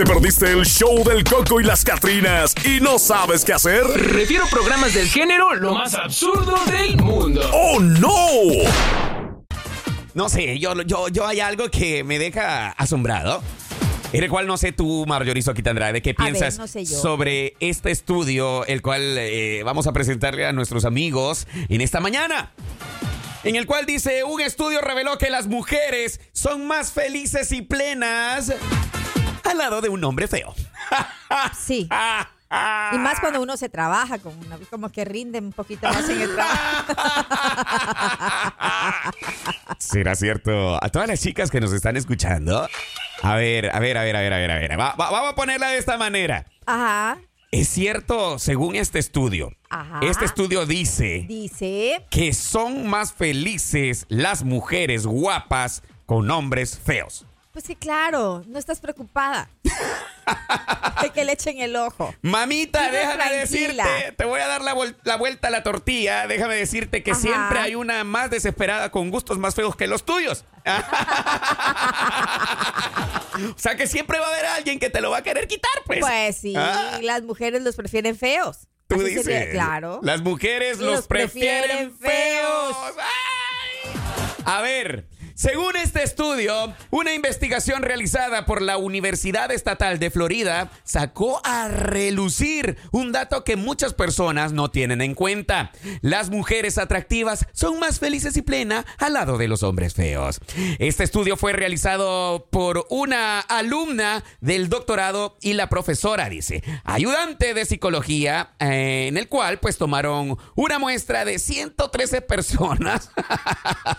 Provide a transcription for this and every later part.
¿Te perdiste el show del Coco y las Catrinas y no sabes qué hacer? Refiero programas del género lo más absurdo del mundo. ¡Oh, no! No sé, yo, yo, yo hay algo que me deja asombrado. En el cual no sé tú, Marjorizo Andrade, qué A ver, piensas no sé sobre este estudio, el cual eh, vamos a presentarle a nuestros amigos en esta mañana. En el cual dice, un estudio reveló que las mujeres son más felices y plenas al lado de un hombre feo. Sí. Y más cuando uno se trabaja, como, una- como que rinde un poquito más en el trabajo. ¿Será cierto? A todas las chicas que nos están escuchando. A ver, a ver, a ver, a ver, a ver, a ver. Va- va- vamos a ponerla de esta manera. Ajá. Es cierto, según este estudio. Ajá. Este estudio dice Dice. que son más felices las mujeres guapas con hombres feos. Pues que claro, no estás preocupada. de que le echen el ojo. Mamita, déjame tranquila. decirte, te voy a dar la, la vuelta a la tortilla. Déjame decirte que Ajá. siempre hay una más desesperada con gustos más feos que los tuyos. o sea que siempre va a haber alguien que te lo va a querer quitar, pues. Pues sí, Ah. las mujeres los prefieren feos. Tú Así dices. sería, claro. Las mujeres los, Los prefieren, prefieren feos. A ver. Según este estudio, una investigación realizada por la Universidad Estatal de Florida sacó a relucir un dato que muchas personas no tienen en cuenta. Las mujeres atractivas son más felices y plenas al lado de los hombres feos. Este estudio fue realizado por una alumna del doctorado y la profesora, dice, ayudante de psicología, eh, en el cual pues tomaron una muestra de 113 personas,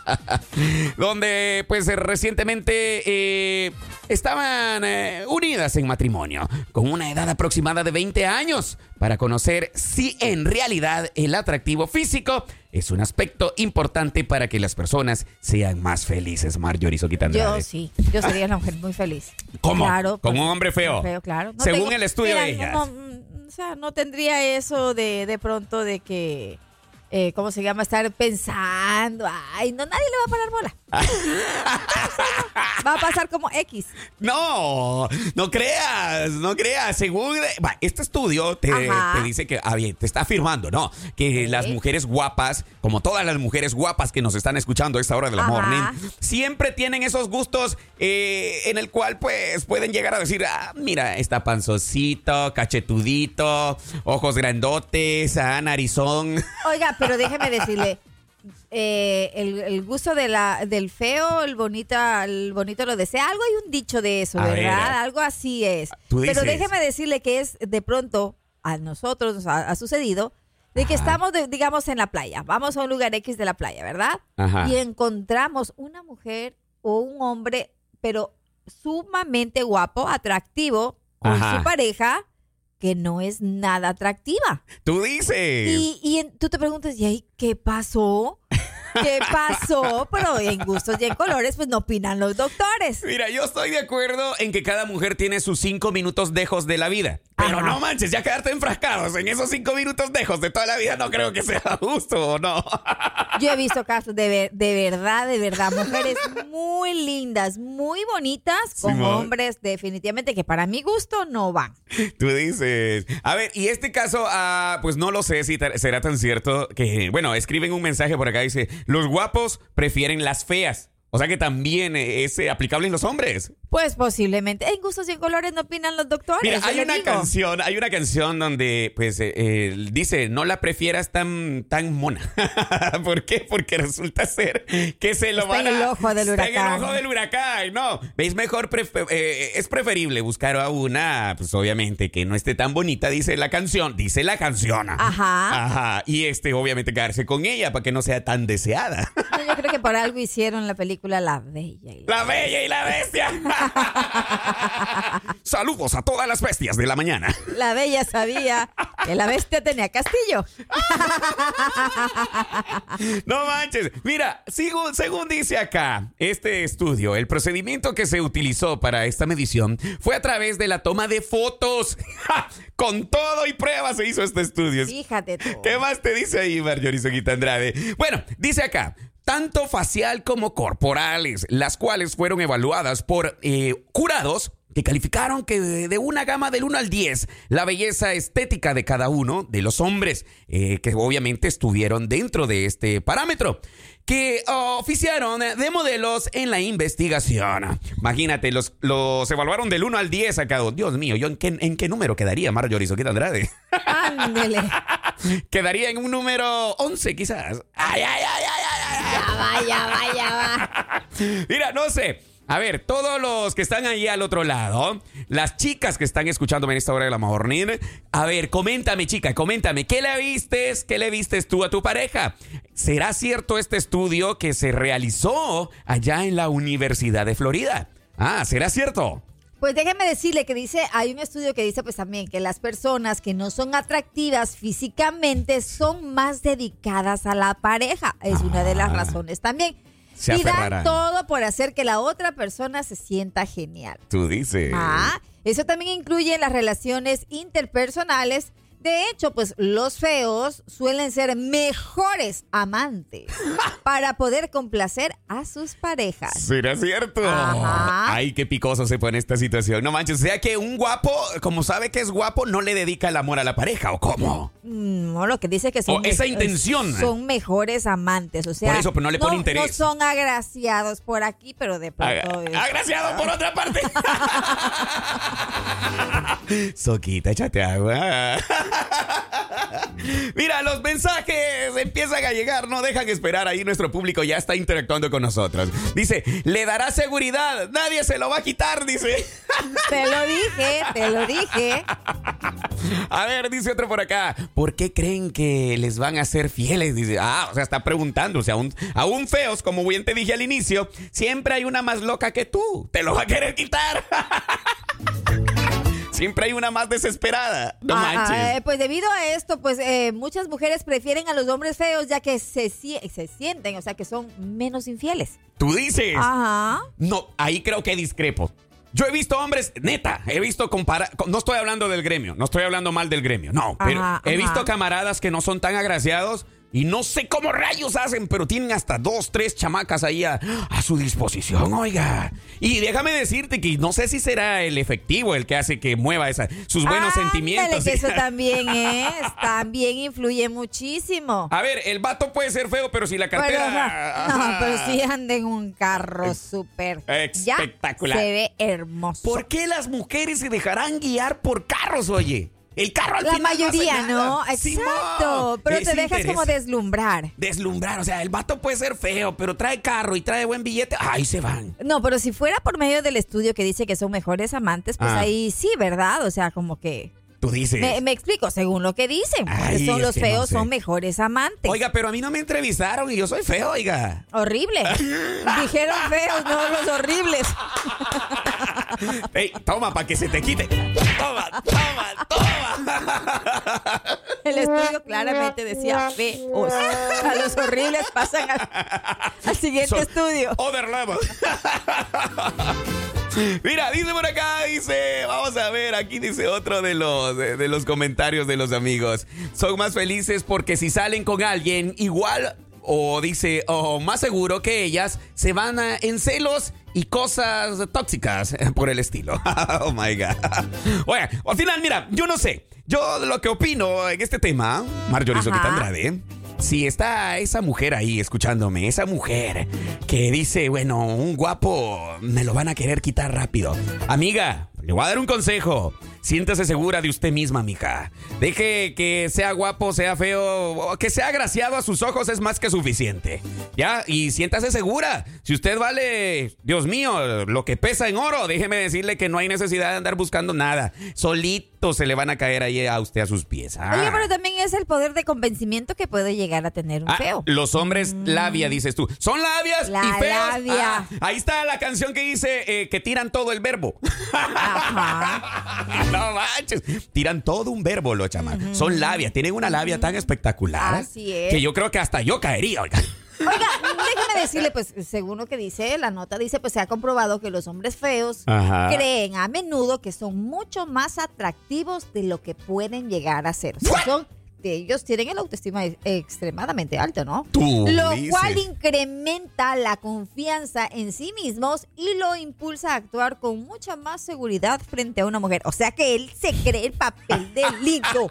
donde pues eh, recientemente eh, estaban eh, unidas en matrimonio, con una edad aproximada de 20 años, para conocer si en realidad el atractivo físico es un aspecto importante para que las personas sean más felices, Marjorie Soquitandrade. Yo sí, yo sería una mujer muy feliz. ¿Cómo? Claro. ¿Como pues, un hombre feo? Feo, claro. No Según tengo- el estudio Mira, de ellas. no, o sea, no tendría eso de, de pronto de que, eh, ¿cómo se llama? Estar pensando, ay, no, nadie le va a parar bola. va a pasar como X. No, no creas, no creas. Según este estudio te, dice que, ah, bien, te está afirmando, ¿no? Que las mujeres guapas, como todas las mujeres guapas que nos están escuchando a esta hora de la Ajá. morning, siempre tienen esos gustos eh, en el cual, pues, pueden llegar a decir, ah, mira, está panzocito, cachetudito, ojos grandotes, ah, narizón. Oiga, pero déjeme decirle, eh, el, el gusto de la, del feo, el bonito, el bonito lo desea. Algo hay un dicho de eso, ¿verdad? ver. Algo así es. Tú Pero déjeme decirle que es de pronto a nosotros nos ha, ha sucedido de que estamos, de- digamos, en la playa. Vamos a un lugar X de la playa, ¿verdad? Ajá. Y encontramos una mujer o un hombre, pero sumamente guapo, atractivo, con Ajá. su pareja, que no es nada atractiva. Tú dices. Y, y en- tú te preguntas, ¿y ahí qué pasó? ¿Qué pasó? Pero en gustos y en colores, pues no opinan los doctores. Mira, yo estoy de acuerdo en que cada mujer tiene sus cinco minutos dejos de la vida. Pero Ajá. no manches, ya quedarte enfrascados en esos cinco minutos dejos de toda la vida no creo que sea justo, ¿o no? Yo he visto casos de, ver- de verdad, de verdad, mujeres muy lindas, muy bonitas, con hombres definitivamente que para mi gusto no van. Tú dices. A ver, y este caso, ah, pues no lo sé si será tan cierto que, bueno, escriben un mensaje por acá, dice, los guapos prefieren las feas. O sea que también eh, es eh, aplicable en los hombres. Pues posiblemente. En gustos y en colores no opinan los doctores. Mira, hay una digo. canción, hay una canción donde, pues, eh, eh, dice, no la prefieras tan, tan mona. ¿Por qué? Porque resulta ser que se lo Está van en el a- ojo del está en huracán. el ojo del huracán, no. ¿Veis? Mejor, prefe- eh, es preferible buscar a una, pues, obviamente, que no esté tan bonita, dice la canción, dice la canción. Ajá. Ajá. Y, este, obviamente, quedarse con ella para que no sea tan deseada. No, yo creo que por algo hicieron la película La Bella y la La bella y la bestia. Saludos a todas las bestias de la mañana. La bella sabía que la bestia tenía castillo. No manches. Mira, según, según dice acá este estudio, el procedimiento que se utilizó para esta medición fue a través de la toma de fotos. Con todo y pruebas se hizo este estudio. Fíjate tú. ¿Qué más te dice ahí, Marjorie Soguita Andrade? Bueno, dice acá. Tanto facial como corporales, las cuales fueron evaluadas por eh, curados que calificaron que de, una gama del 1 al 10 la belleza estética de cada uno de los hombres, eh, que obviamente estuvieron dentro de este parámetro, que oh, oficiaron de modelos en la investigación. Imagínate, los, los evaluaron del 1 al 10 a cada uno. Dios mío, ¿yo en qué, en qué número quedaría Marjorie Soquita Andrade? Ándele. quedaría en un número 11 quizás. Ay, ay, ay. Ya va, ya va. Mira, no sé. A ver, todos los que están ahí al otro lado, las chicas que están escuchándome en esta hora de la morning, a ver, coméntame, chica, coméntame, ¿qué le vistes? ¿Qué le vistes tú a tu pareja? ¿Será cierto este estudio que se realizó allá en la Universidad de Florida? Ah, ¿será cierto? Pues déjeme decirle que dice, hay un estudio que dice pues también que las personas que no son atractivas físicamente son más dedicadas a la pareja. Es una de las Ah. razones también. Se y dan todo por hacer que la otra persona se sienta genial. Tú dices. Ah, eso también incluye las relaciones interpersonales. De hecho, pues los feos suelen ser mejores amantes para poder complacer a sus parejas. ¿Será cierto? Ajá. Ay, qué picoso se pone esta situación. No manches, o sea que un guapo, como sabe que es guapo, no le dedica el amor a la pareja, ¿o cómo? Mm, No, lo que dice que son O esa intención. son mejores amantes, o sea, Por eso, pero no le pone No interés. son agraciados por aquí, pero de pronto es- Agraciado por otra parte. Soquita, échate agua. Mira, los mensajes empiezan a llegar, no dejan esperar. Ahí nuestro público ya está interactuando con nosotros. Dice, le dará seguridad, nadie se lo va a quitar, dice. te lo dije, te lo dije. A ver, dice otro por acá, ¿por qué creen que les van a ser fieles? Dice, ah, o sea, está preguntando, o sea, aún, aún feos, como bien te dije al inicio, siempre hay una más loca que tú, te lo va a querer quitar. siempre hay una más desesperada, no Ah, manches. ah, eh, pues debido a esto, pues eh, muchas mujeres prefieren a los hombres feos ya que se, se sienten, o sea, que son menos infieles. Tú dices. Ajá. No, ahí creo que discrepo. Yo he visto hombres, neta, he visto comparar, no estoy hablando del gremio, no estoy hablando mal del gremio, no, pero Ajá, he ajá. visto camaradas que no son tan agraciados y no sé cómo rayos hacen, pero tienen hasta dos, tres chamacas ahí a, a su disposición, oiga. Y déjame decirte que no sé si será el efectivo el que hace que mueva esa, sus buenos Ándale, sentimientos. que eso también es, también influye muchísimo. A ver, el vato puede ser feo, pero si la Pero, cartera... no, pero sí anda en un carro súper. ya Espectacular. Se ve hermoso. ¿Por qué las mujeres se dejarán guiar por carros, oye? El carro al La final hace mayoría. ¿no? Exacto. Pero te dejas como deslumbrar. Deslumbrar, o sea, el vato puede ser feo, pero trae carro y trae buen billete. Ahí se van. No, pero si fuera por medio del estudio que dice que son mejores amantes, pues Ah. ahí sí, ¿verdad? O sea, como que. Tú dices. Me, me explico, según lo que dicen. Ay, son los no feos, sé. son mejores amantes. Oiga, pero a mí no me entrevistaron y yo soy feo, oiga. Horrible. Dijeron feos, no los horribles. Ey, toma, para que se te quite. Toma, toma, toma. El estudio claramente decía feos. A los horribles pasan al, al siguiente Son estudio. Other level. Mira, dice por acá, dice, vamos a ver, aquí dice otro de los, de, de los comentarios de los amigos. Son más felices porque si salen con alguien igual, o dice, o más seguro que ellas, se van a- en celos y cosas tóxicas por el estilo. oh my God. Oye, al final, mira, yo no sé. Yo lo que opino en este tema, Marjorie. Soquita Andrade, si está esa mujer ahí escuchándome, esa mujer que dice, bueno, un guapo me lo van a querer quitar rápido. Amiga, le voy a dar un consejo. Siéntase segura de usted misma, mija. Deje que sea guapo, sea feo, que sea agraciado a sus ojos es más que suficiente. ¿Ya? Y siéntase segura. Si usted vale, Dios mío, lo que pesa en oro, déjeme decirle que no hay necesidad de andar buscando nada. Solito se le van a caer ahí a usted a sus pies. Ah. Oye, pero también es el poder de convencimiento que puede llegar a tener un Ah, feo. Los hombres labia, dices tú. Son labias La y feos. labia. Ah, ahí está la canción que dice eh, que tiran todo el verbo. Ajá. no manches. Tiran todo un verbo los chamacos. Son labia. Tienen una labia tan espectacular. Así es. Que yo creo que hasta yo caería. oiga. Oiga, déjeme decirle, pues, según lo que dice la nota, dice, pues se ha comprobado que los hombres feos Ajá. creen a menudo que son mucho más atractivos de lo que pueden llegar a ser. O sea, son ellos tienen el autoestima extremadamente alto, ¿no? Tú lo dices. cual incrementa la confianza en sí mismos y lo impulsa a actuar con mucha más seguridad frente a una mujer. O sea que él se cree el papel del lindo,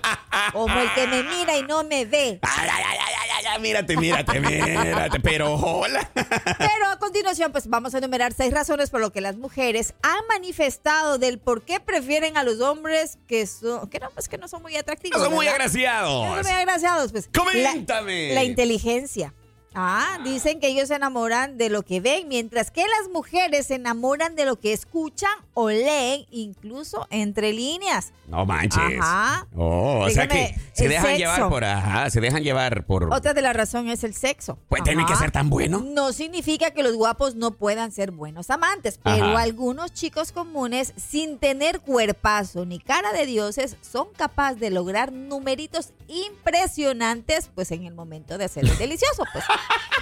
como el que me mira y no me ve. Ay, ay, ay, mírate, mírate, mírate. Pero hola. Pero a continuación, pues vamos a enumerar seis razones por lo que las mujeres han manifestado del por qué prefieren a los hombres que son, que no, pues que no son muy atractivos. No son muy agraciados. No son muy agraciados, pues. Coméntame. La, la inteligencia. Ah, dicen que ellos se enamoran de lo que ven, mientras que las mujeres se enamoran de lo que escuchan o leen, incluso entre líneas. No manches. Ajá. Oh, o sea que se dejan sexo. llevar por, ajá, se dejan llevar por. Otra de las razones es el sexo. Pues tiene que ser tan bueno. No significa que los guapos no puedan ser buenos amantes, pero Ajá. algunos chicos comunes, sin tener cuerpazo ni cara de dioses, son capaces de lograr numeritos impresionantes, pues en el momento de hacer el delicioso, pues.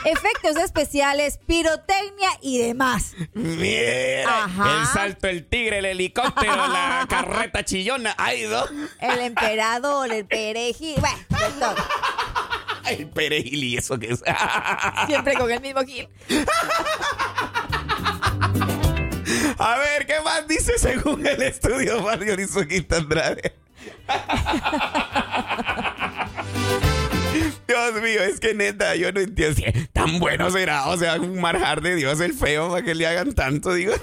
Efectos especiales, pirotecnia y demás. Mira, Ajá. el salto, el tigre, el helicóptero, la carreta chillona. Ay, no. El emperador, el perejil, bueno, de todo. El perejil y eso que es. Siempre con el mismo gil. A ver, ¿qué más dice según el estudio Mario Rizoquita Andrade? Dios mío, es que neta, yo no entiendo. Tan bueno será, o sea, un marjar de Dios el feo para que le hagan tanto, digo.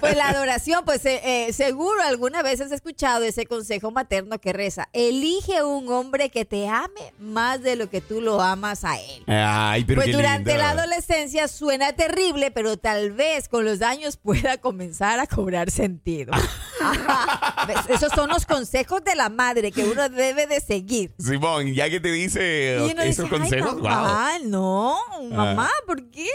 Pues la adoración, pues eh, eh, seguro alguna vez has escuchado ese consejo materno que reza, elige un hombre que te ame más de lo que tú lo amas a él. Ay, pero Pues durante lindo. la adolescencia suena terrible, pero tal vez con los años pueda comenzar a cobrar sentido. Esos son los consejos de la madre que uno debe de seguir. Simón, ya que te dice Y uno dice, consejos, Ay, wow. mamá, no, mamá, ¿por qué?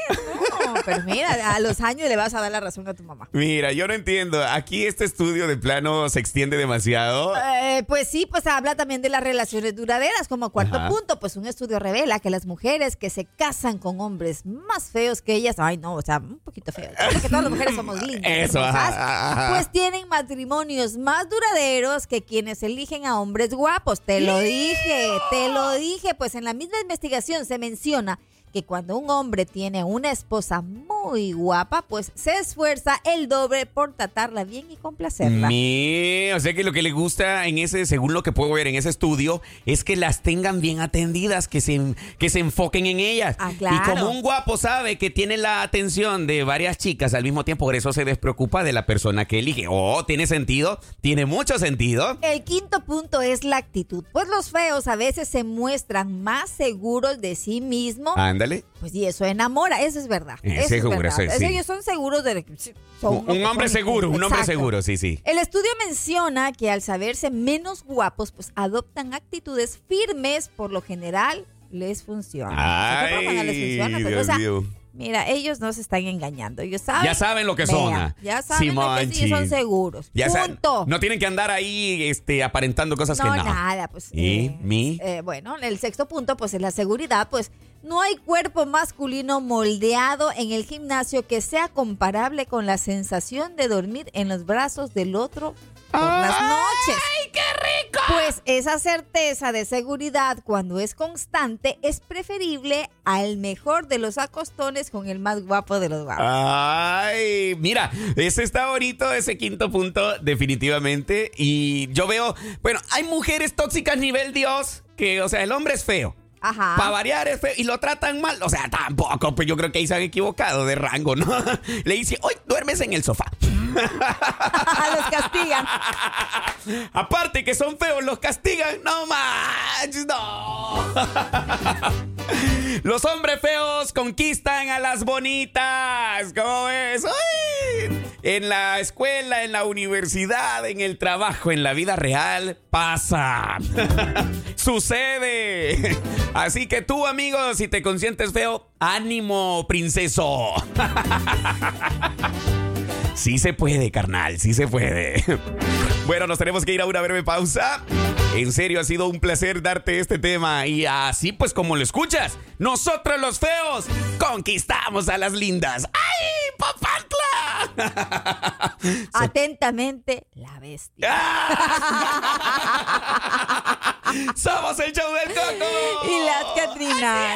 No. Pero mira, a los años le vas a dar la razón a tu mamá. Mira, yo no entiendo. Aquí este estudio de plano se extiende demasiado. Eh, pues sí, pues habla también de las relaciones duraderas. Como cuarto Ajá. punto, pues un estudio revela que las mujeres que se casan con hombres más feos que ellas, ay no, o sea, un poquito feos, porque todas las mujeres somos lindas, Eso, hermosas, ajá, ajá. pues tienen matrimonios más duraderos que quienes eligen a hombres guapos. Te lo dije, te lo dije, pues en la misma investigación se menciona que cuando un hombre tiene una esposa muy guapa, pues se esfuerza el doble por tratarla bien y complacerla. O sea que lo que le gusta en ese, según lo que puedo ver en ese estudio, es que las tengan bien atendidas, que se, que se enfoquen en ellas. Ah, claro. Y como un guapo sabe que tiene la atención de varias chicas al mismo tiempo, por eso se despreocupa de la persona que elige. Oh, tiene sentido, tiene mucho sentido. El quinto punto es la actitud. Pues los feos a veces se muestran más seguros de sí mismos. Ándale. Pues y eso enamora, eso es verdad. Eh, eso es seguro, verdad. sí. Ellos son seguros de son Un, un hombre son. seguro, un hombre seguro, sí, sí. El estudio menciona que al saberse menos guapos, pues adoptan actitudes firmes, por lo general les funciona. ¿A qué Ay, broma no les funciona? Pues, o sea, mío. Mira, ellos no se están engañando. Ellos saben. Ya saben lo que son, ah. Ya saben lo que sí, son seguros. Ya Punto. no tienen que andar ahí este, aparentando cosas No, que no. nada, pues. ¿Y? ¿Mi? eh, bueno, el sexto punto, pues es la seguridad, pues no hay cuerpo masculino moldeado en el gimnasio que sea comparable con la sensación de dormir en los brazos del otro por las noches. ¡Ay, qué rico! Pues esa certeza de seguridad cuando es constante es preferible al mejor de los acostones con el más guapo de los guapos. Ay, mira, ese está bonito, ese quinto punto, definitivamente. Y yo veo, bueno, hay mujeres tóxicas nivel Dios, que, o sea, el hombre es feo. Ajá. Para variar es feo y lo tratan mal. O sea, tampoco, pues yo creo que ahí se han equivocado de rango, ¿no? Le dice, hoy duermes en el sofá. los castigan. Aparte que son feos, los castigan. No manches, no. Los hombres feos conquistan a las bonitas. ¿Cómo ves? En la escuela, en la universidad, en el trabajo, en la vida real, pasa. Sucede. Así que tú, amigo, si te consientes feo, ánimo, princeso. Sí se puede, carnal, sí se puede. Bueno, nos tenemos que ir a una breve pausa. En serio, ha sido un placer darte este tema. Y así pues como lo escuchas, nosotros los feos conquistamos a las lindas. ¡Ay, papantla! Atentamente, la bestia. ¡Ah! Somos el show del Coco. Y las Catrinas.